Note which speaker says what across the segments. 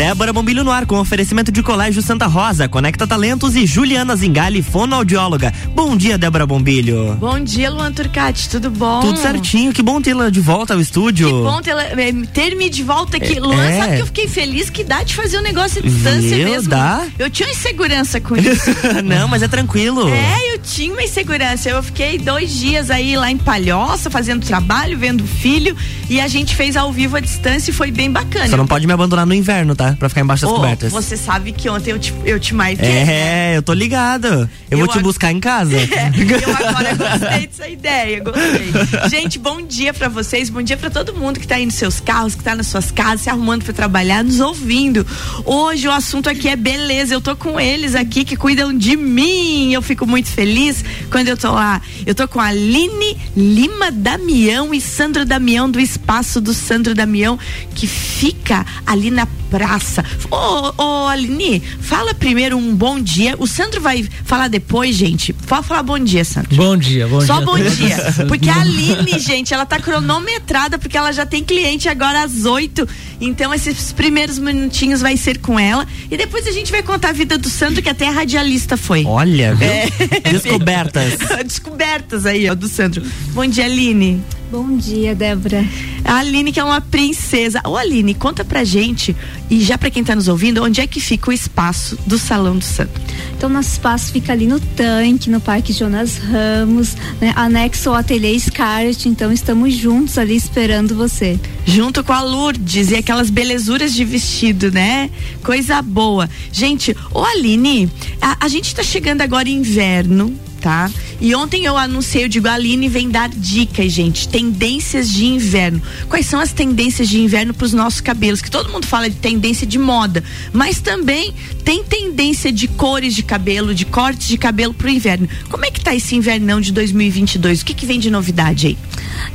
Speaker 1: Débora Bombilho no ar com oferecimento de Colégio Santa Rosa, Conecta Talentos e Juliana Zingali, fonoaudióloga. Bom dia, Débora Bombilho.
Speaker 2: Bom dia, Luan Turcati, tudo bom?
Speaker 1: Tudo certinho, que bom tê-la de volta ao estúdio.
Speaker 2: Que bom eh, ter-me de volta aqui. É, Luan, sabe que eu fiquei feliz que dá de fazer um negócio à distância
Speaker 1: Viu?
Speaker 2: mesmo.
Speaker 1: Dá?
Speaker 2: Eu tinha insegurança com isso.
Speaker 1: Não, mas é tranquilo.
Speaker 2: É, eu tinha uma insegurança. Eu fiquei dois dias aí lá em Palhoça, fazendo trabalho, vendo o filho, e a gente fez ao vivo à distância e foi bem bacana.
Speaker 1: Você não pode me abandonar no inverno, tá? Pra ficar embaixo das
Speaker 2: Ô,
Speaker 1: cobertas.
Speaker 2: Você sabe que ontem eu te, eu te marquei.
Speaker 1: É,
Speaker 2: né?
Speaker 1: eu tô ligado. Eu,
Speaker 2: Eu
Speaker 1: vou te
Speaker 2: ag-
Speaker 1: buscar em casa.
Speaker 2: É, eu agora gostei dessa ideia, gostei. Gente, bom dia pra vocês, bom dia pra todo mundo que tá aí nos seus carros, que tá nas suas casas, se arrumando pra trabalhar, nos ouvindo. Hoje o assunto aqui é beleza, eu tô com eles aqui que cuidam de mim. Eu fico muito feliz quando eu tô lá. Eu tô com a Aline Lima Damião e Sandro Damião do espaço do Sandro Damião, que fica ali na praça. Ô, ô Aline, fala primeiro um bom dia. O Sandro vai falar depois, gente. Pode falar bom dia, Sandro.
Speaker 3: Bom dia, bom
Speaker 2: Só
Speaker 3: dia.
Speaker 2: bom dia. Porque a Aline, gente, ela tá cronometrada porque ela já tem cliente agora às oito. Então esses primeiros minutinhos vai ser com ela. E depois a gente vai contar a vida do Sandro, que até a radialista foi.
Speaker 1: Olha, viu?
Speaker 2: É.
Speaker 1: Descobertas.
Speaker 2: Descobertas aí, ó, do Sandro. Bom dia, Aline.
Speaker 4: Bom dia, Débora.
Speaker 2: A Aline, que é uma princesa. Ô, Aline, conta pra gente, e já pra quem tá nos ouvindo, onde é que fica o espaço do Salão do Sandro?
Speaker 4: Então, nosso espaço fica ali no tanque, no Parque Jonas Ramos, né, anexo ao Ateliê Scarlett. Então, estamos juntos ali esperando você.
Speaker 2: junto com a Lourdes e aquelas belezuras de vestido, né? Coisa boa. Gente, ô Aline, a, a gente tá chegando agora em inverno. Tá? E ontem eu anunciei, eu digo, a Aline vem dar dicas, gente, tendências de inverno. Quais são as tendências de inverno para os nossos cabelos? Que todo mundo fala de tendência de moda, mas também tem tendência de cores de cabelo, de cortes de cabelo pro inverno. Como é que tá esse invernão de 2022? O que que vem de novidade aí?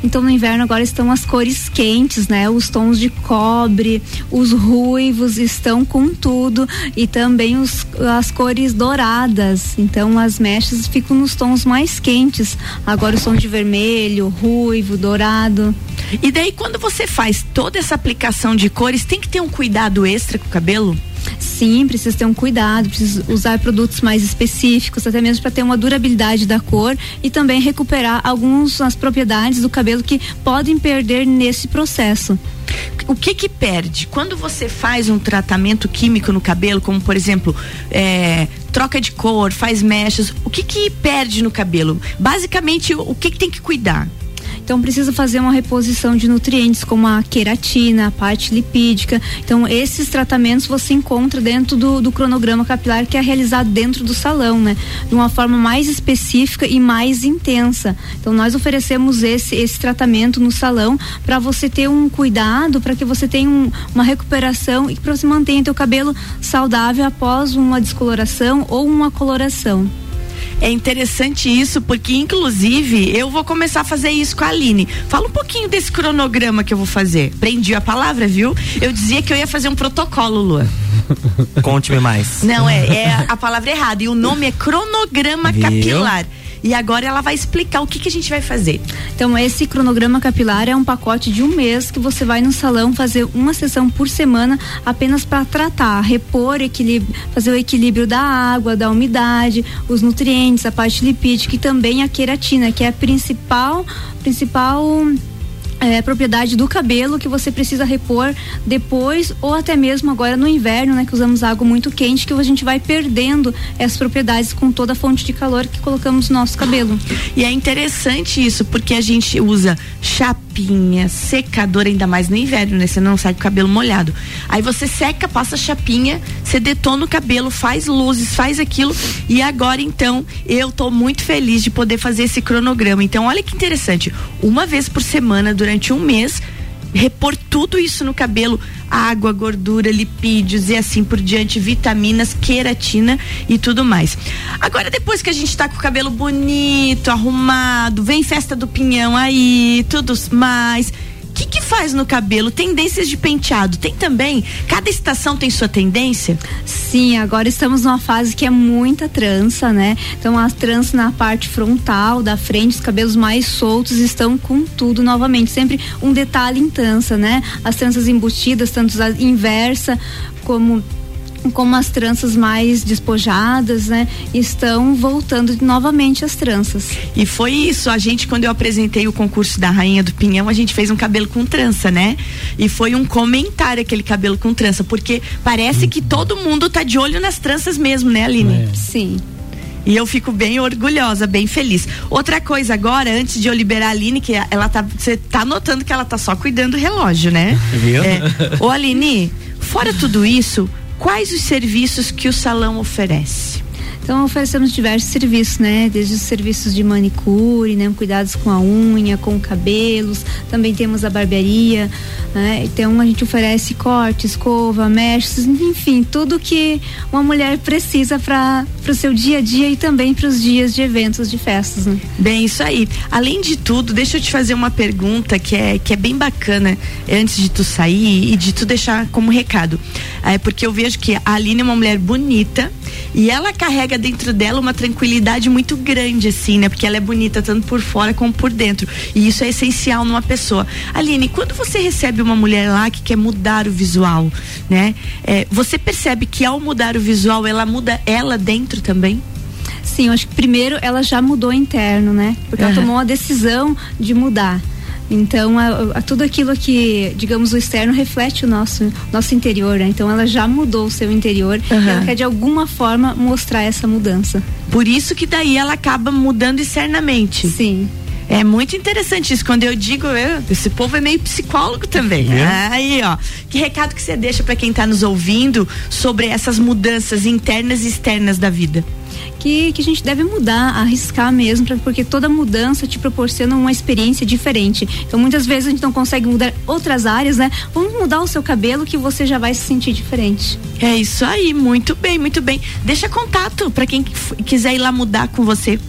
Speaker 4: Então, no inverno agora estão as cores quentes, né? Os tons de cobre, os ruivos estão com tudo e também os, as cores douradas. Então, as mechas ficam nos tons mais quentes. Agora, os tons de vermelho, ruivo, dourado.
Speaker 2: E daí, quando você faz toda essa aplicação de cores, tem que ter um cuidado extra com o cabelo?
Speaker 4: Sim, precisa ter um cuidado, precisa usar produtos mais específicos, até mesmo para ter uma durabilidade da cor e também recuperar algumas as propriedades do cabelo que podem perder nesse processo.
Speaker 2: O que que perde? Quando você faz um tratamento químico no cabelo, como por exemplo, é, troca de cor, faz mechas, o que que perde no cabelo? Basicamente, o, que que tem que cuidar?
Speaker 4: Então precisa fazer uma reposição de nutrientes como a queratina, a parte lipídica. Então esses tratamentos você encontra dentro do, do cronograma capilar que é realizado dentro do salão, né? De uma forma mais específica e mais intensa. Então nós oferecemos esse esse tratamento no salão para você ter um cuidado, para que você tenha um, uma recuperação e para você mantenha teu cabelo saudável após uma descoloração ou uma coloração.
Speaker 2: É interessante isso, porque inclusive eu vou começar a fazer isso com a Aline. Fala um pouquinho desse cronograma que eu vou fazer. Prendi a palavra, viu? Eu dizia que eu ia fazer um protocolo, Lua.
Speaker 1: Conte-me mais.
Speaker 2: Não, é, é a palavra errada. E o nome é cronograma
Speaker 1: Viu?
Speaker 2: capilar. E agora ela vai explicar o que, que a gente vai fazer.
Speaker 4: Então, esse cronograma capilar é um pacote de um mês que você vai no salão fazer uma sessão por semana apenas para tratar, repor, fazer o equilíbrio da água, da umidade, os nutrientes, a parte lipídica e também a queratina, que é a principal, principal é, propriedade do cabelo que você precisa repor depois ou até mesmo agora no inverno, né, que usamos água muito quente, que a gente vai perdendo essas propriedades com toda a fonte de calor que colocamos no nosso cabelo.
Speaker 2: E é interessante isso, porque a gente usa chapinha, secador, ainda mais no inverno, né? Você não sai com o cabelo molhado. Aí você seca, passa chapinha, você detona o cabelo, faz luzes, faz aquilo. E agora, então, eu tô muito feliz de poder fazer esse cronograma. Então, olha que interessante. Uma vez por semana, durante um mês, repor tudo isso no cabelo, água, gordura, lipídios e assim por diante, vitaminas, queratina e tudo mais. Agora depois que a gente tá com o cabelo bonito, arrumado, vem festa do pinhão aí, tudo mais. Faz no cabelo? Tendências de penteado. Tem também? Cada estação tem sua tendência?
Speaker 4: Sim, agora estamos numa fase que é muita trança, né? Então as tranças na parte frontal, da frente, os cabelos mais soltos estão com tudo novamente. Sempre um detalhe em trança, né? As tranças embutidas, tanto a inversa como como as tranças mais despojadas, né, estão voltando novamente as tranças.
Speaker 2: E foi isso, a gente quando eu apresentei o concurso da Rainha do Pinhão, a gente fez um cabelo com trança, né? E foi um comentário aquele cabelo com trança, porque parece que todo mundo tá de olho nas tranças mesmo, né, Aline? É.
Speaker 4: Sim.
Speaker 2: E eu fico bem orgulhosa, bem feliz. Outra coisa agora, antes de eu liberar a Aline, que ela tá. Você tá notando que ela tá só cuidando do relógio, né?
Speaker 1: Viu?
Speaker 2: É. Ô Aline, fora tudo isso, quais os serviços que o salão oferece?
Speaker 4: Então oferecemos diversos serviços, né? Desde os serviços de manicure, né? Cuidados com a unha, com cabelos. Também temos a barbearia, né? Então a gente oferece corte, escova, mechas, enfim, tudo que uma mulher precisa para o seu dia a dia e também para os dias de eventos, de festas, né?
Speaker 2: Bem, isso aí. Além de tudo, deixa eu te fazer uma pergunta que é que é bem bacana antes de tu sair e de tu deixar como recado. É porque eu vejo que a Aline é uma mulher bonita e ela carrega dentro dela uma tranquilidade muito grande, assim, né? Porque ela é bonita tanto por fora como por dentro. E isso é essencial numa pessoa. Aline, quando você recebe uma mulher lá que quer mudar o visual, né? É, você percebe que ao mudar o visual, ela muda ela dentro também?
Speaker 4: Sim, eu acho que primeiro ela já mudou interno, né? Porque uhum. ela tomou a decisão de mudar. Então, a, a, tudo aquilo que, digamos, o externo reflete o nosso, nosso interior, né? Então, ela já mudou o seu interior uhum. e ela quer, de alguma forma, mostrar essa mudança.
Speaker 2: Por isso que daí ela acaba mudando externamente.
Speaker 4: Sim.
Speaker 2: É muito interessante isso. Quando eu digo, eu, esse povo é meio psicólogo também. É. Aí, ó. Que recado que você deixa para quem está nos ouvindo sobre essas mudanças internas e externas da vida?
Speaker 4: Que, que a gente deve mudar, arriscar mesmo, pra, porque toda mudança te proporciona uma experiência diferente. Então, muitas vezes a gente não consegue mudar outras áreas, né? Vamos mudar o seu cabelo que você já vai se sentir diferente.
Speaker 2: É isso aí, muito bem, muito bem. Deixa contato para quem quiser ir lá mudar com você.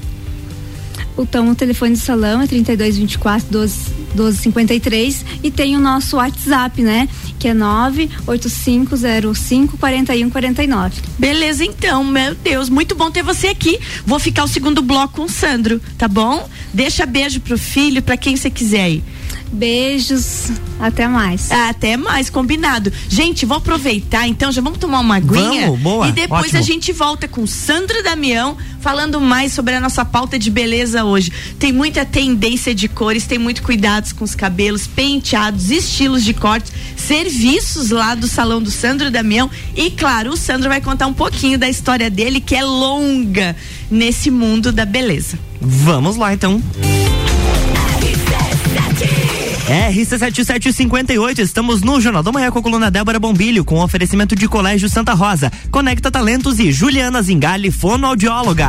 Speaker 4: Então, o telefone do salão é 3224 12 1253 e tem o nosso WhatsApp, né? Que é 98505 4149.
Speaker 2: Beleza, então, meu Deus, muito bom ter você aqui. Vou ficar o segundo bloco com o Sandro, tá bom? Deixa beijo pro filho, para quem você quiser aí.
Speaker 4: Beijos, até mais.
Speaker 2: Até mais, combinado. Gente, vou aproveitar, então já vamos tomar uma aguinha.
Speaker 1: Vamos, boa,
Speaker 2: e depois
Speaker 1: ótimo.
Speaker 2: a gente volta com Sandro Damião falando mais sobre a nossa pauta de beleza hoje. Tem muita tendência de cores, tem muito cuidados com os cabelos, penteados, estilos de corte, serviços lá do salão do Sandro Damião e claro, o Sandro vai contar um pouquinho da história dele que é longa nesse mundo da beleza.
Speaker 1: Vamos lá então. RC7758, estamos no Jornal da Manhã com a coluna Débora Bombilho, com oferecimento de Colégio Santa Rosa, Conecta Talentos e Juliana Zingali, fonoaudióloga.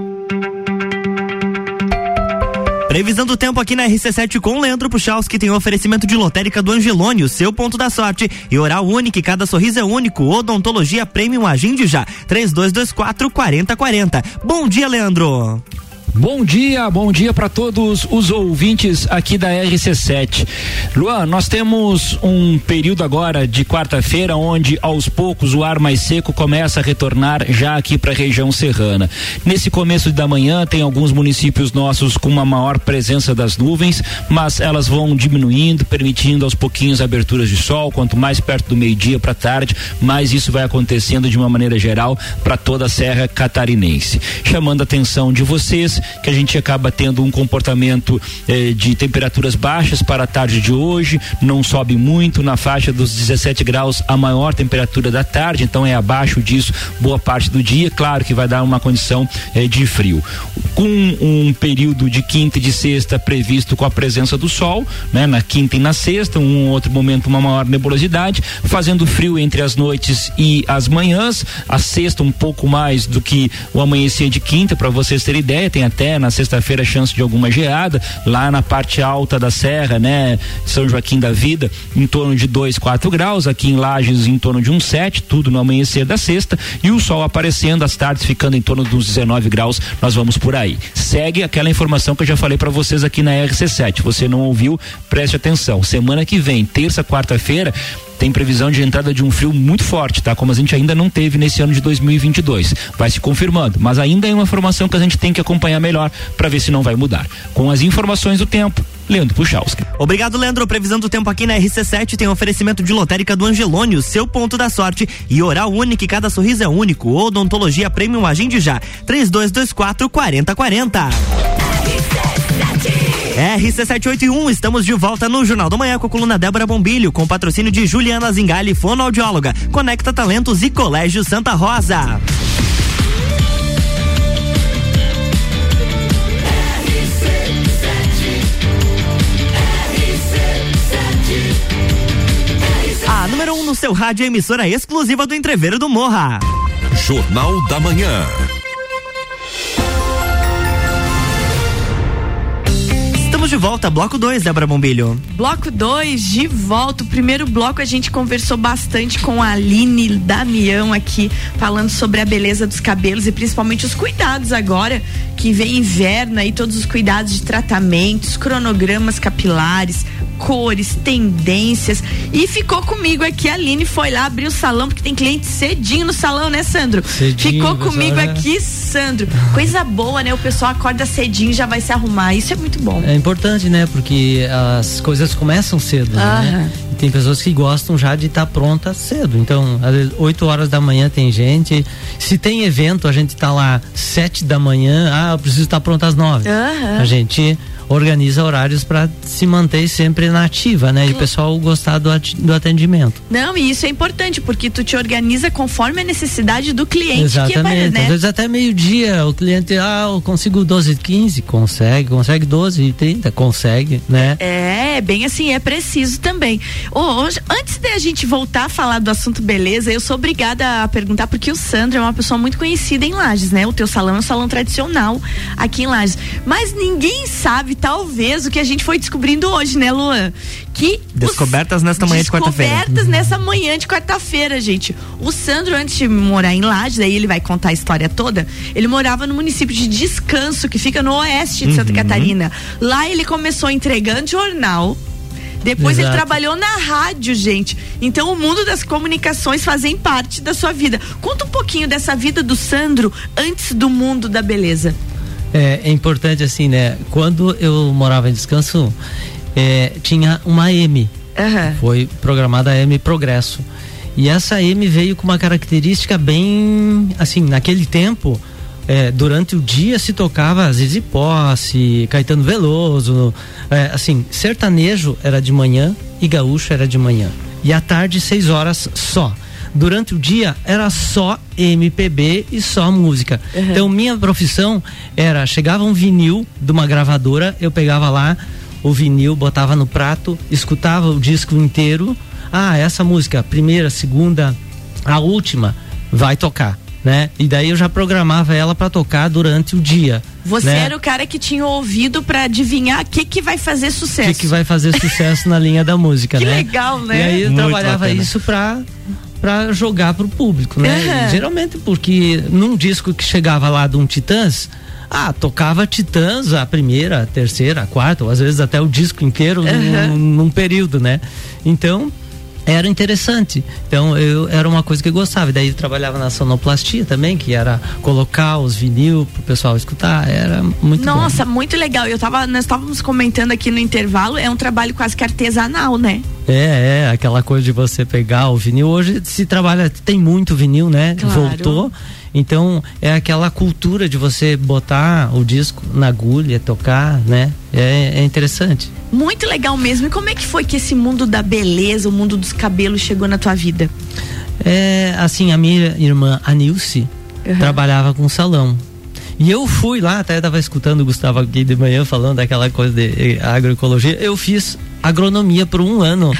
Speaker 1: Previsão do tempo aqui na RC7 com Leandro Puxaus, que tem oferecimento de lotérica do Angelone, o seu ponto da sorte. E oral único, cada sorriso é único. Odontologia Premium Agende já. 3224 4040. Bom dia, Leandro.
Speaker 5: Bom dia, bom dia para todos os ouvintes aqui da RC7. Luan, nós temos um período agora de quarta-feira onde aos poucos o ar mais seco começa a retornar já aqui para a região serrana. Nesse começo da manhã tem alguns municípios nossos com uma maior presença das nuvens, mas elas vão diminuindo, permitindo aos pouquinhos aberturas de sol. Quanto mais perto do meio-dia para tarde, mais isso vai acontecendo de uma maneira geral para toda a Serra Catarinense. Chamando a atenção de vocês que a gente acaba tendo um comportamento eh, de temperaturas baixas para a tarde de hoje, não sobe muito, na faixa dos 17 graus a maior temperatura da tarde, então é abaixo disso boa parte do dia, claro que vai dar uma condição eh, de frio. Com um período de quinta e de sexta previsto com a presença do sol, né, na quinta e na sexta, um outro momento uma maior nebulosidade, fazendo frio entre as noites e as manhãs, a sexta um pouco mais do que o amanhecer de quinta, para vocês terem ideia, tem até na sexta-feira chance de alguma geada, lá na parte alta da serra, né? São Joaquim da Vida, em torno de 2, 4 graus, aqui em Lages em torno de um 7, tudo no amanhecer da sexta, e o sol aparecendo, as tardes ficando em torno dos 19 graus, nós vamos por aí. Segue aquela informação que eu já falei para vocês aqui na RC7. Você não ouviu? Preste atenção. Semana que vem, terça, quarta-feira, tem previsão de entrada de um frio muito forte, tá? Como a gente ainda não teve nesse ano de 2022. Vai se confirmando, mas ainda é uma informação que a gente tem que acompanhar melhor para ver se não vai mudar. Com as informações do tempo, Leandro Puchalski.
Speaker 1: Obrigado, Leandro. Previsão do tempo aqui na RC7 tem oferecimento de lotérica do Angelone, o seu ponto da sorte. E oral único, cada sorriso é único. Odontologia Premium Agende já. 3224 4040. RC781, estamos de volta no Jornal da Manhã com a coluna Débora Bombilho, com patrocínio de Juliana Zingali, fonoaudióloga, Conecta Talentos e Colégio Santa Rosa. A número 1 um no seu rádio, emissora exclusiva do Entreveiro do Morra.
Speaker 6: Jornal da Manhã.
Speaker 1: De volta, bloco 2, Débora Bombilho.
Speaker 2: Bloco 2, de volta. O primeiro bloco a gente conversou bastante com a Aline Damião aqui, falando sobre a beleza dos cabelos e principalmente os cuidados agora que vem inverno aí, todos os cuidados de tratamentos, cronogramas capilares, cores, tendências. E ficou comigo aqui, a Aline foi lá abrir o salão, porque tem cliente cedinho no salão, né, Sandro?
Speaker 7: Cedinho,
Speaker 2: ficou comigo
Speaker 7: é.
Speaker 2: aqui, Sandro. Coisa boa, né? O pessoal acorda cedinho e já vai se arrumar. Isso é muito bom.
Speaker 7: É importante, né? Porque as coisas começam cedo, né?
Speaker 2: Aham.
Speaker 7: E tem pessoas que gostam já de estar pronta cedo. Então, às vezes, 8 horas da manhã tem gente. Se tem evento, a gente tá lá 7 da manhã. Ah, eu preciso estar pronta às 9.
Speaker 2: Aham.
Speaker 7: A gente organiza horários para se manter sempre na ativa, né? E o pessoal gostar do, do atendimento.
Speaker 2: Não, e isso é importante, porque tu te organiza conforme a necessidade do cliente.
Speaker 7: Exatamente.
Speaker 2: Que vai,
Speaker 7: Às
Speaker 2: né?
Speaker 7: vezes até meio-dia o cliente, ah, eu consigo 12 15, consegue, consegue 12 30, consegue, né?
Speaker 2: É, bem assim, é preciso também. Hoje, antes de a gente voltar a falar do assunto beleza, eu sou obrigada a perguntar, porque o Sandro é uma pessoa muito conhecida em Lages, né? O teu salão é um salão tradicional aqui em Lages. Mas ninguém sabe, talvez, o que a gente foi descobrindo hoje, né, Luan? Que
Speaker 1: Descobertas nesta manhã de quarta-feira.
Speaker 2: Descobertas nessa manhã de quarta-feira, gente. O Sandro, antes de morar em Lages, aí ele vai contar a história toda, ele morava no município de Descanso, que fica no oeste de Santa Catarina. Lá ele começou entregando jornal. Depois ele
Speaker 7: Exato.
Speaker 2: trabalhou na rádio, gente. Então o mundo das comunicações fazem parte da sua vida. Conta um pouquinho dessa vida do Sandro antes do mundo da beleza.
Speaker 7: É, é importante assim, né? Quando eu morava em descanso, é, tinha uma M.
Speaker 2: Aham.
Speaker 7: Foi programada a M Progresso. E essa M veio com uma característica bem assim, naquele tempo. é, durante o dia se tocava Zizi Posse, Caetano Veloso, é, assim, sertanejo era de manhã e gaúcho era de manhã. E à tarde, seis horas só. Durante o dia era só MPB e só música. Então minha profissão era chegava um vinil de uma gravadora, eu pegava lá o vinil, botava no prato, escutava o disco inteiro. Ah, essa música, primeira, segunda, a última, vai tocar. né? E daí eu já programava ela para tocar durante o dia.
Speaker 2: Você
Speaker 7: né?
Speaker 2: era o cara que tinha ouvido para adivinhar o que que vai fazer
Speaker 7: O
Speaker 2: sucesso.
Speaker 7: que, que vai fazer sucesso na linha da música,
Speaker 2: Que
Speaker 7: né?
Speaker 2: legal, né?
Speaker 7: E aí eu
Speaker 1: Muito
Speaker 7: trabalhava
Speaker 1: bacana.
Speaker 7: isso pra para jogar pro público, né? E geralmente porque num disco que chegava lá de um Titãs, ah, tocava Titãs a primeira, a terceira, a quarta, ou às vezes até o disco inteiro
Speaker 2: Aham.
Speaker 7: num, num período, né? Então, era interessante. Então, eu era uma coisa que eu gostava. Daí eu trabalhava na sonoplastia também, que era colocar os vinil pro pessoal escutar. Era muito bom.
Speaker 2: Nossa, muito legal. Eu tava, nós estávamos comentando aqui no intervalo, é um trabalho quase que artesanal, né?
Speaker 7: É, é, aquela coisa de você pegar o vinil. Hoje se trabalha, tem muito vinil, né?
Speaker 2: Claro.
Speaker 7: Voltou. Então, é aquela cultura de você botar o disco na agulha, tocar, né? É, é interessante.
Speaker 2: Muito legal mesmo. E como é que foi que esse mundo da beleza, o mundo dos cabelos chegou na tua vida?
Speaker 7: É, assim, a minha irmã, a Nilce,
Speaker 2: Uhum.
Speaker 7: trabalhava com salão. E eu fui lá, até estava escutando o Gustavo aqui de manhã falando daquela coisa de eh, agroecologia. Eu fiz agronomia por um ano.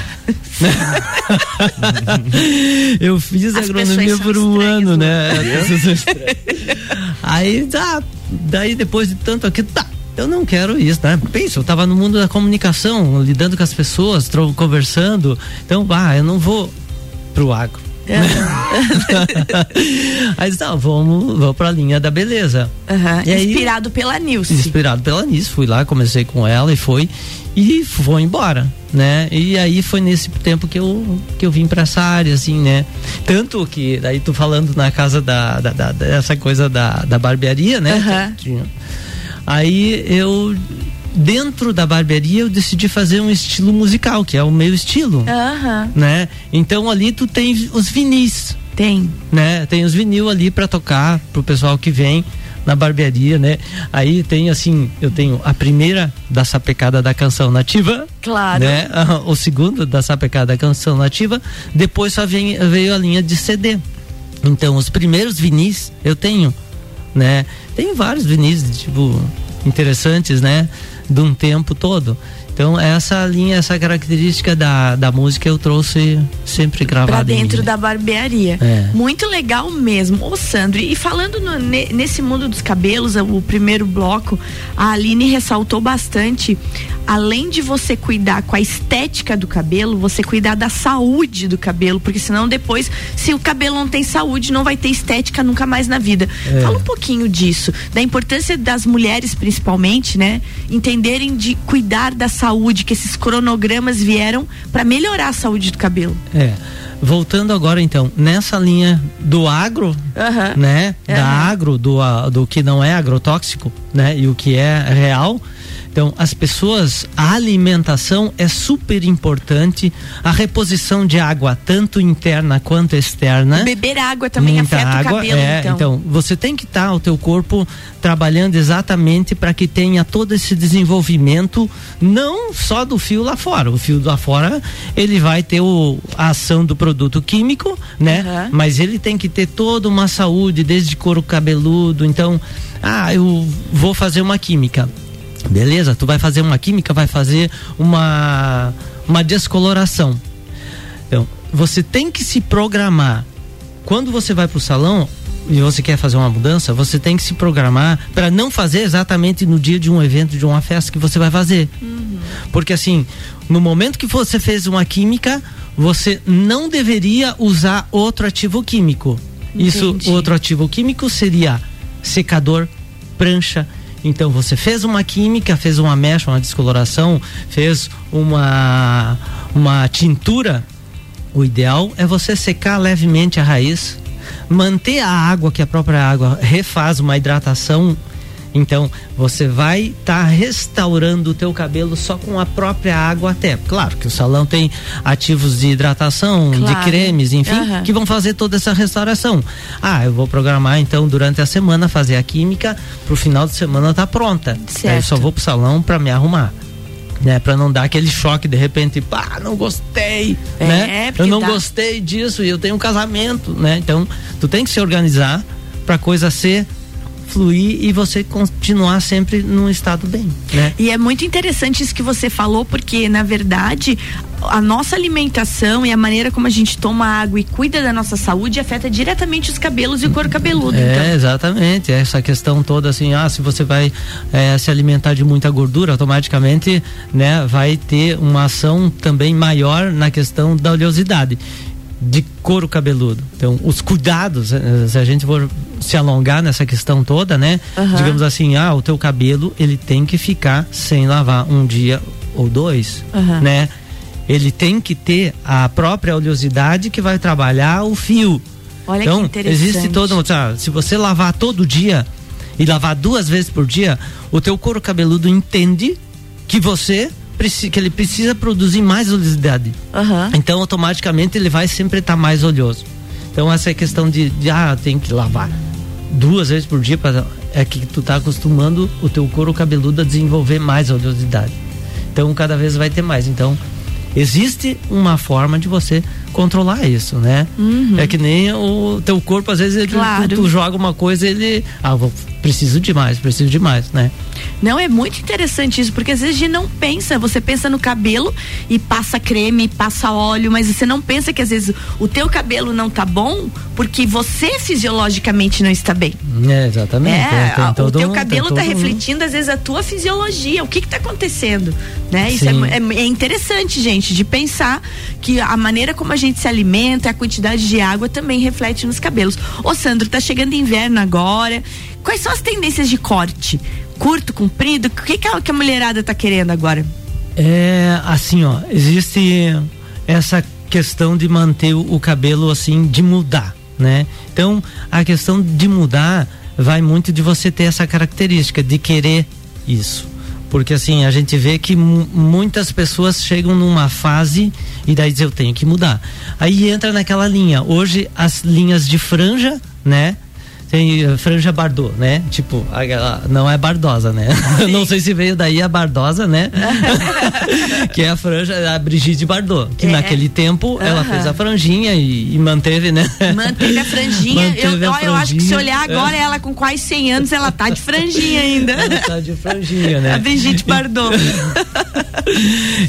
Speaker 7: eu fiz
Speaker 2: As
Speaker 7: agronomia por um
Speaker 2: estranhas,
Speaker 7: ano,
Speaker 2: né?
Speaker 7: né? Aí tá, daí depois de tanto aqui, tá. Eu não quero isso, né? Pensa, eu tava no mundo da comunicação, lidando com as pessoas, conversando. Então, ah, eu não vou pro agro. Aí não, vamos, vamos pra linha da beleza.
Speaker 2: Aham.
Speaker 7: E aí-
Speaker 2: Inspirado pela Nilce.
Speaker 7: Inspirado pela Nice, fui lá, comecei com ela e foi e foi embora, né? E aí foi nesse tempo que eu que eu vim para essa área, assim, né? Tanto que daí tu falando na casa da, da, da- dessa coisa da, da barbearia, né? Tinha- Aí eu dentro da barbearia eu decidi fazer um estilo musical, que é o meu estilo,
Speaker 2: Aham.
Speaker 7: né? Então ali tu tem os vinis,
Speaker 2: Tem.
Speaker 7: né? Tem os vinil ali para tocar pro pessoal que vem na barbearia, né? Aí tem assim, eu tenho a primeira da sapecada da canção nativa,
Speaker 2: Claro.
Speaker 7: né? O segundo da sapecada da canção nativa, depois só vem, veio a linha de CD. Então, os primeiros vinis eu tenho, né? Tem vários vinis, tipo, interessantes, né? De um tempo todo. Então, essa linha, essa característica da, da música eu trouxe sempre gravada.
Speaker 2: Pra
Speaker 7: mim,
Speaker 2: dentro
Speaker 7: né?
Speaker 2: da barbearia.
Speaker 7: É.
Speaker 2: Muito legal mesmo. Ô, Sandro, e falando no- ne- nesse mundo dos cabelos, o primeiro bloco, a Aline ressaltou bastante. Além de você cuidar com a estética do cabelo, você cuidar da saúde do cabelo, porque senão depois, se o cabelo não tem saúde, não vai ter estética nunca mais na vida.
Speaker 7: É.
Speaker 2: Fala um pouquinho disso, da importância das mulheres, principalmente, né? Entenderem de cuidar da saúde, que esses cronogramas vieram para melhorar a saúde do cabelo.
Speaker 7: É. Voltando agora então, nessa linha do agro,
Speaker 2: Aham.
Speaker 7: né? Da
Speaker 2: Aham.
Speaker 7: agro, do, do que não é agrotóxico, né? E o que é real. Então, as pessoas, a alimentação é super importante, a reposição de água, tanto interna quanto externa.
Speaker 2: Beber água também
Speaker 7: Muita
Speaker 2: afeta
Speaker 7: água,
Speaker 2: o cabelo,
Speaker 7: é,
Speaker 2: então.
Speaker 7: você tem que estar o teu corpo trabalhando exatamente para que tenha todo esse desenvolvimento, não só do fio lá fora. O fio lá fora, ele vai ter o, a ação do produto químico, né?
Speaker 2: Aham.
Speaker 7: Mas ele tem que ter toda uma saúde, desde couro cabeludo. Então, ah, eu vou fazer uma química. Beleza, tu vai fazer uma química, vai fazer uma uma descoloração. Então, você tem que se programar. Quando você vai para o salão e você quer fazer uma mudança, você tem que se programar para não fazer exatamente no dia de um evento, de uma festa que você vai fazer. Porque assim, no momento que você fez uma química, você não deveria usar outro ativo químico. Isso,
Speaker 2: Entendi.
Speaker 7: outro ativo químico seria secador, prancha. Então você fez uma química, fez uma mecha, uma descoloração, fez uma uma tintura. O ideal é você secar levemente a raiz, manter a água que a própria água refaz uma hidratação. Então, você vai estar restaurando o teu cabelo só com a própria água até. Claro que o salão tem ativos de hidratação, de
Speaker 2: Claro.
Speaker 7: cremes, enfim,
Speaker 2: Aham.
Speaker 7: que vão fazer toda essa restauração. Ah, eu vou programar então durante a semana fazer a química, pro final de semana tá pronta.
Speaker 2: Certo.
Speaker 7: Aí eu só vou pro salão para me arrumar. Né, para não dar aquele choque de repente, pá, não gostei,
Speaker 2: É,
Speaker 7: né? Eu não
Speaker 2: dá-
Speaker 7: gostei disso e eu tenho um casamento, né? Então, tu tem que se organizar pra coisa ser fluir e você continuar sempre num estado bem, né?
Speaker 2: E é muito interessante isso que você falou, porque na verdade a nossa alimentação e a maneira como a gente toma água e cuida da nossa saúde afeta diretamente os cabelos e o couro cabeludo.
Speaker 7: É,
Speaker 2: então.
Speaker 7: exatamente. Essa questão toda assim, ah, se você vai é, se alimentar de muita gordura, automaticamente, né, vai ter uma ação também maior na questão da oleosidade de couro cabeludo. Então, os cuidados, eh, se a gente for se alongar nessa questão toda, né?
Speaker 2: Aham.
Speaker 7: Digamos assim, ah, o teu cabelo, ele tem que ficar sem lavar um dia ou dois,
Speaker 2: Aham.
Speaker 7: né? Ele tem que ter a própria oleosidade que vai trabalhar o fio.
Speaker 2: Olha
Speaker 7: então,
Speaker 2: que interessante.
Speaker 7: existe todo, ah, se você lavar todo dia e lavar duas vezes por dia, o teu couro cabeludo entende que você que ele precisa produzir mais oleosidade.
Speaker 2: Aham.
Speaker 7: Então, automaticamente, ele vai sempre estar mais oleoso. Então, essa é questão de, de ah, tem que lavar duas vezes por dia, pra, é que tu tá acostumando o teu couro cabeludo a desenvolver mais oleosidade. Então, cada vez vai ter mais. Então, existe uma forma de você controlar isso, né? É que nem o teu corpo, às vezes, ele-
Speaker 2: Uhum. Claro.
Speaker 7: tu, tu joga uma coisa ele. Ah, vou, preciso de mais, preciso de mais, né?
Speaker 2: Não, é muito interessante isso, porque às vezes a gente não pensa, você pensa no cabelo e passa creme, passa óleo, mas você não pensa que às vezes o teu cabelo não tá bom porque você fisiologicamente não está bem.
Speaker 7: É, exatamente.
Speaker 2: É,
Speaker 7: tem
Speaker 2: a- o teu
Speaker 7: um-
Speaker 2: cabelo
Speaker 7: tem
Speaker 2: tá
Speaker 7: um-
Speaker 2: refletindo às vezes a tua fisiologia, o que que tá acontecendo, né? Isso é, é, é interessante, gente, de pensar que a maneira como a gente se alimenta, a quantidade de água também reflete nos cabelos. Ô Sandro, tá chegando inverno agora, quais são as tendências de corte? Curto, comprido, o que que a, que a mulherada tá querendo agora?
Speaker 7: É assim, ó, existe essa questão de manter o, cabelo assim, de mudar, né? Então, a questão de mudar vai muito de você ter essa característica de querer isso. Porque assim, a gente vê que mu- muitas pessoas chegam numa fase e daí diz eu tenho que mudar. Aí entra naquela linha. Hoje as linhas de franja, né? Tem eh, franja Bardot, né? Tipo, não é bardosa, né? Não sei se veio daí a bardosa, né? que é a franja, a Brigitte Bardot. Que
Speaker 2: É.
Speaker 7: naquele tempo ela fez a franjinha e, e manteve, né?
Speaker 2: Manteve a franjinha.
Speaker 7: Manteve
Speaker 2: eu,
Speaker 7: a
Speaker 2: ó, eu acho que se
Speaker 7: franjinha,
Speaker 2: olhar agora,
Speaker 7: é.
Speaker 2: ela com quase 100 anos, ela tá de franjinha ainda.
Speaker 7: Ela tá de franjinha, né?
Speaker 2: A Brigitte Bardot.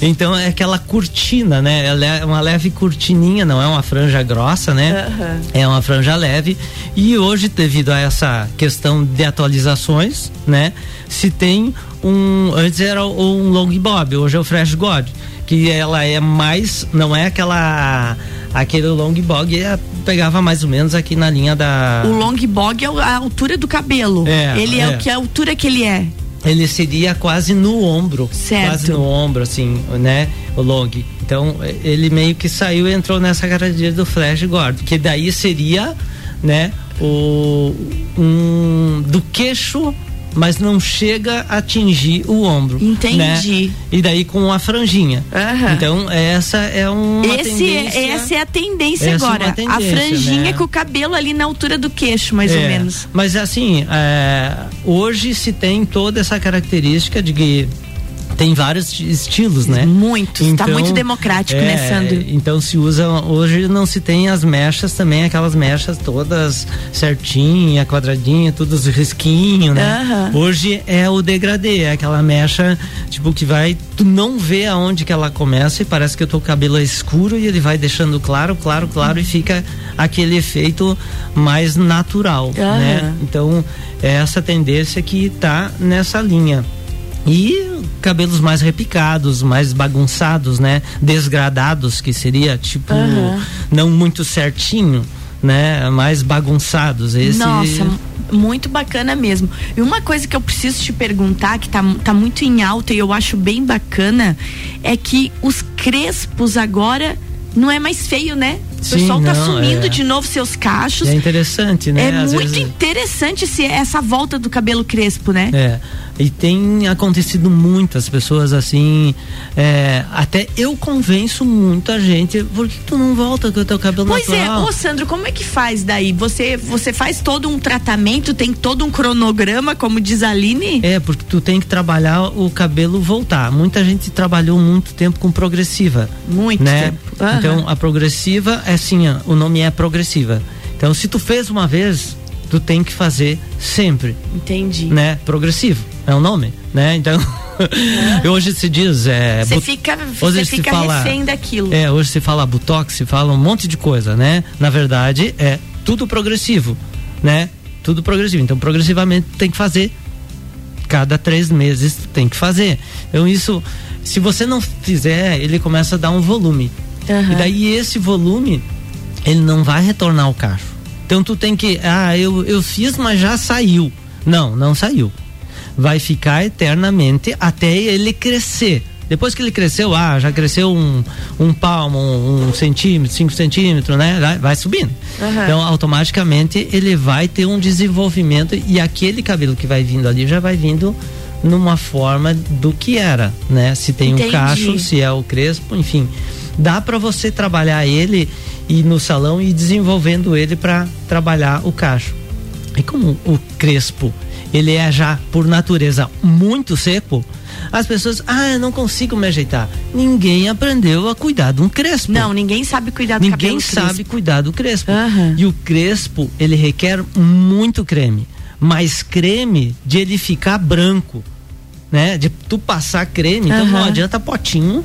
Speaker 7: Então é aquela cortina, né? Ela é uma leve cortininha, não é uma franja grossa, né? É uma franja leve. E hoje, devido a essa questão de atualizações, né? Se tem um. Antes era um long bob, hoje é o fresh god. Que ela é mais. Não é aquela. Aquele long bob é, pegava mais ou menos aqui na linha da.
Speaker 2: O long bog é a altura do cabelo.
Speaker 7: É,
Speaker 2: ele é.
Speaker 7: é.
Speaker 2: o que a altura que ele é.
Speaker 7: ele seria quase no ombro.
Speaker 2: Certo.
Speaker 7: Quase no ombro, assim, né? O long. Então, ele meio que saiu e entrou nessa característica do Flash Gordon. Que daí seria, né? O. Um, do queixo, mas não chega a atingir o ombro.
Speaker 2: Entendi.
Speaker 7: Né? E daí com a franjinha.
Speaker 2: Aham.
Speaker 7: Então, essa é uma
Speaker 2: Esse
Speaker 7: tendência.
Speaker 2: é, essa é a tendência
Speaker 7: é
Speaker 2: agora. a
Speaker 7: tendência,
Speaker 2: franjinha
Speaker 7: né?
Speaker 2: com o cabelo ali na altura do queixo, mais ou
Speaker 7: É,
Speaker 2: menos.
Speaker 7: Mas assim, é, hoje se tem toda essa característica de que tem vários estilos, né?
Speaker 2: Muito, tá muito democrático, né, Sandro?
Speaker 7: Então se usa, hoje não se tem as mechas também, aquelas mechas todas certinha, quadradinha, todos os risquinhos, né?
Speaker 2: Aham.
Speaker 7: Hoje é o degradê, é aquela mecha, tipo, que vai, tu não vê aonde que ela começa e parece que o teu cabelo é escuro e ele vai deixando claro, claro, claro e fica aquele efeito mais natural,
Speaker 2: Aham.
Speaker 7: né? Então, é essa tendência que tá nessa linha. E cabelos mais repicados, mais bagunçados, né? Desgradados, que seria tipo
Speaker 2: Aham.
Speaker 7: não muito certinho, né? Mais bagunçados. Esse
Speaker 2: Nossa, muito bacana mesmo. E uma coisa que eu preciso te perguntar, que tá, tá muito em alta e eu acho bem bacana, é que os crespos agora não é mais feio, né? O
Speaker 7: Sim,
Speaker 2: pessoal tá
Speaker 7: não,
Speaker 2: sumindo
Speaker 7: é.
Speaker 2: de novo seus cachos.
Speaker 7: é interessante, né?
Speaker 2: É
Speaker 7: Às
Speaker 2: muito
Speaker 7: vezes-
Speaker 2: interessante esse, essa volta do cabelo crespo, né?
Speaker 7: É, e tem acontecido muitas pessoas assim, é, até eu convenço muita gente, por que tu não volta com o teu cabelo
Speaker 2: Pois é,
Speaker 7: natural?
Speaker 2: ô Sandro, como é que faz daí? Você, você faz todo um tratamento, tem todo um cronograma, como diz a Aline?
Speaker 7: É, porque tu tem que trabalhar o cabelo voltar. Muita gente trabalhou muito tempo com progressiva.
Speaker 2: Muito
Speaker 7: né?
Speaker 2: tempo. Aham.
Speaker 7: Então a progressiva é assim, ó, o nome é progressiva. Então se tu fez uma vez, tu tem que fazer sempre,
Speaker 2: Entendi.
Speaker 7: né? Progressivo, é o nome, né? Então, hoje se diz, é,
Speaker 2: Você fica,
Speaker 7: hoje se
Speaker 2: fica
Speaker 7: fala-
Speaker 2: refém daquilo.
Speaker 7: é, hoje se fala botox, se fala um monte de coisa, né? Na verdade, é tudo progressivo, né? Tudo progressivo. Então, progressivamente tem que fazer. Cada três meses tem que fazer. Então, isso, se você não fizer, ele começa a dar um volume.
Speaker 2: Aham.
Speaker 7: E daí esse volume, ele não vai retornar ao cacho. Então tu tem que, ah, eu, eu fiz, mas já saiu. Não, não saiu. Vai ficar eternamente até ele crescer. Depois que ele cresceu, ah, já cresceu um, um palmo, um, um centímetro, cinco centímetros, né? Vai, vai subindo.
Speaker 2: Aham.
Speaker 7: Então, automaticamente, ele vai ter um desenvolvimento e aquele cabelo que vai vindo ali já vai vindo numa forma do que era, né? Se tem
Speaker 2: Entendi.
Speaker 7: um cacho, se é o crespo, enfim. Dá para você trabalhar ele e no salão e ir desenvolvendo ele para trabalhar o cacho. E como o crespo, ele é já por natureza muito seco, as pessoas, ah, eu não consigo me ajeitar. Ninguém aprendeu a cuidar de um crespo.
Speaker 2: Não, ninguém sabe cuidar do
Speaker 7: Ninguém sabe
Speaker 2: crespo.
Speaker 7: cuidar do crespo.
Speaker 2: Aham.
Speaker 7: E o crespo, ele requer muito creme. Mas creme de ele ficar branco, né? De tu passar creme, então não adianta potinho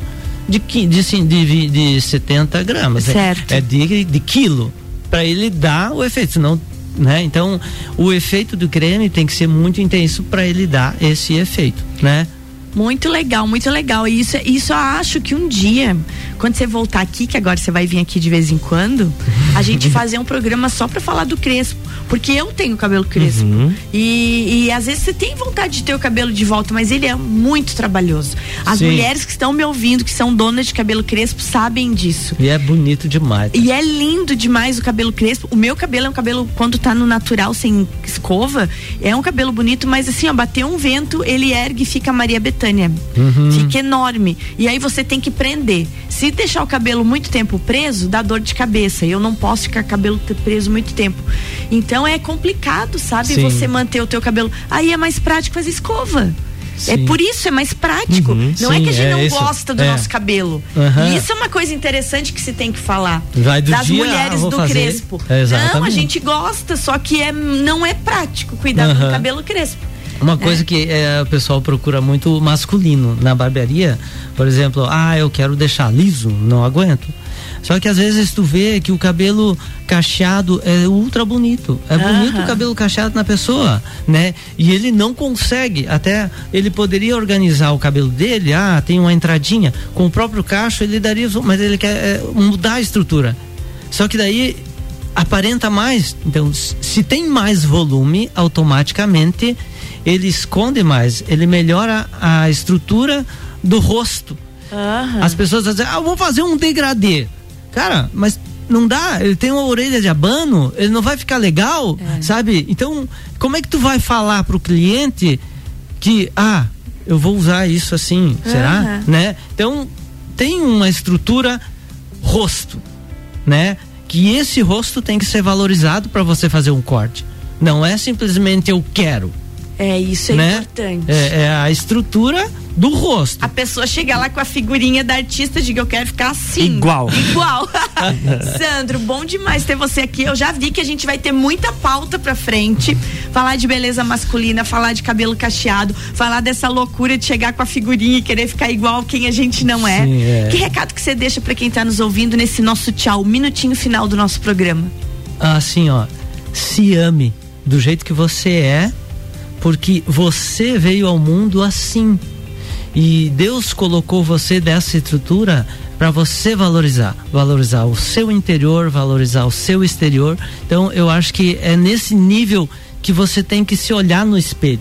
Speaker 7: de, de, cin- de, de 70 gramas. é-
Speaker 2: Certo.
Speaker 7: É, de, de quilo. Para ele dar o efeito, senão. Né? Então, o efeito do creme tem que ser muito intenso para ele dar esse efeito, né?
Speaker 2: Muito legal, muito legal. E isso, isso eu acho que um dia, quando você voltar aqui, que agora você vai vir aqui de vez em quando, a gente fazer um programa só pra falar do crespo. Porque eu tenho cabelo crespo. E, e às vezes você tem vontade de ter o cabelo de volta, mas ele é muito trabalhoso. As
Speaker 7: Sim.
Speaker 2: mulheres que estão me ouvindo, que são donas de cabelo crespo, sabem disso.
Speaker 7: E é bonito demais.
Speaker 2: E é lindo demais o cabelo crespo. O meu cabelo é um cabelo, quando tá no natural, sem escova, é um cabelo bonito, mas assim, ó, bateu um vento, ele ergue e fica Maria Bethânia. Fica enorme. E aí você tem que prender. Se deixar o cabelo muito tempo preso, dá dor de cabeça. Eu não posso ficar com o cabelo preso muito tempo. Então é complicado, sabe?
Speaker 7: Sim.
Speaker 2: Você manter o teu cabelo. Aí é mais prático fazer escova. É
Speaker 7: Sim.
Speaker 2: por isso, é mais prático. não é
Speaker 7: Sim,
Speaker 2: que a gente
Speaker 7: é
Speaker 2: não
Speaker 7: isso.
Speaker 2: gosta do
Speaker 7: É.
Speaker 2: nosso cabelo.
Speaker 7: Aham.
Speaker 2: E isso é uma coisa interessante que se tem que falar.
Speaker 7: Vai do
Speaker 2: das
Speaker 7: dia,
Speaker 2: mulheres
Speaker 7: ah,
Speaker 2: do
Speaker 7: fazer.
Speaker 2: crespo.
Speaker 7: É,
Speaker 2: não, a gente gosta, só que é, não é prático cuidar do
Speaker 7: Aham.
Speaker 2: cabelo crespo.
Speaker 7: Uma coisa que é, o pessoal procura muito masculino na barbearia, por exemplo, ah, eu quero deixar liso, não aguento. Só que às vezes tu vê que o cabelo cacheado é ultra bonito. É bonito o cabelo cacheado na pessoa, né? E ele não consegue, até ele poderia organizar o cabelo dele, ah, tem uma entradinha, com o próprio cacho ele daria, mas ele quer é, mudar a estrutura. Só que daí aparenta mais. Então, se tem mais volume, automaticamente ele esconde mais, ele melhora a estrutura do rosto.
Speaker 2: Aham.
Speaker 7: As pessoas dizem, ah, eu vou fazer um degradê. Cara, mas não dá, ele tem uma orelha de abano, ele não vai ficar legal, sabe? Então, como é que tu vai falar pro cliente que, ah, eu vou usar isso assim, será?
Speaker 2: Aham.
Speaker 7: Né? Então, tem uma estrutura rosto, né? Que esse rosto tem que ser valorizado para você fazer um corte. Não é simplesmente eu quero,
Speaker 2: É, isso é
Speaker 7: né?
Speaker 2: importante.
Speaker 7: É, é a estrutura do rosto.
Speaker 2: A pessoa chega lá com a figurinha da artista, diga eu quero ficar assim.
Speaker 1: Igual.
Speaker 2: Igual. Sandro, bom demais ter você aqui. Eu já vi que a gente vai ter muita pauta pra frente. Falar de beleza masculina, falar de cabelo cacheado, falar dessa loucura de chegar com a figurinha e querer ficar igual quem a gente não é.
Speaker 7: Sim, é.
Speaker 2: Que recado que você deixa pra quem tá nos ouvindo nesse nosso tchau, minutinho final do nosso programa?
Speaker 7: assim, ó, se ame do jeito que você é, porque você veio ao mundo assim. E Deus colocou você dessa estrutura para você valorizar, valorizar o seu interior, valorizar o seu exterior. Então, eu acho que é nesse nível que você tem que se olhar no espelho.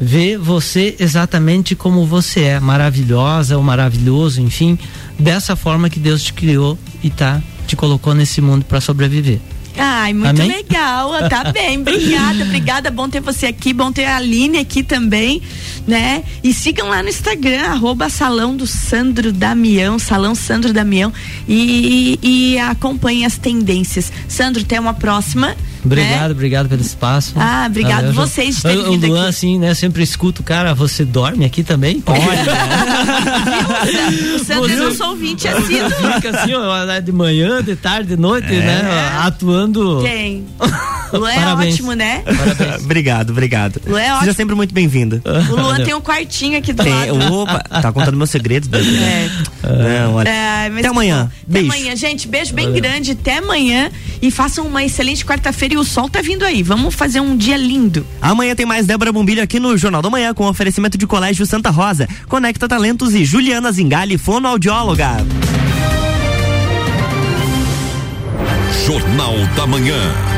Speaker 7: Ver você exatamente como você é, maravilhosa ou maravilhoso, enfim, dessa forma que Deus te criou e tá te colocou nesse mundo para sobreviver.
Speaker 2: Ai, muito
Speaker 7: Amém?
Speaker 2: legal. Tá bem, obrigada, obrigada. Bom ter você aqui, bom ter a Aline aqui também, né? E sigam lá no Instagram, arroba Salão do Sandro Damião, Salão Sandro Damião, e, e acompanhem as tendências. Sandro, até uma próxima.
Speaker 7: Obrigado,
Speaker 2: né?
Speaker 7: obrigado pelo espaço.
Speaker 2: Ah, obrigado
Speaker 7: Valeu,
Speaker 2: vocês de terem
Speaker 7: O- Luan,
Speaker 2: aqui.
Speaker 7: assim, né, sempre escuto, cara, você dorme aqui também?
Speaker 2: O Sandro é nosso ouvinte assíduo.
Speaker 7: Fica assim, ó, de manhã, de tarde, de noite, né, atuando.
Speaker 2: Tem. Luan é
Speaker 7: Parabéns.
Speaker 2: ótimo, né?
Speaker 1: obrigado, obrigado.
Speaker 2: Luan é
Speaker 1: Seja
Speaker 2: ótimo.
Speaker 1: sempre muito bem-vindo.
Speaker 2: O Luan tem um quartinho aqui do
Speaker 1: Tem,
Speaker 2: lado.
Speaker 1: opa, tá contando meus segredos, bebê.
Speaker 2: É.
Speaker 1: Não, olha.
Speaker 2: É, mas
Speaker 1: Até amanhã.
Speaker 2: Até
Speaker 1: Beijo.
Speaker 2: amanhã, gente. Beijo bem grande. Até amanhã. E façam uma excelente quarta-feira e o sol tá vindo aí. Vamos fazer um dia lindo.
Speaker 1: Amanhã tem mais Débora Bombilho aqui no Jornal da Manhã com oferecimento de Colégio Santa Rosa, Conecta Talentos e Juliana Zingali, fonoaudióloga.
Speaker 6: Jornal da Manhã.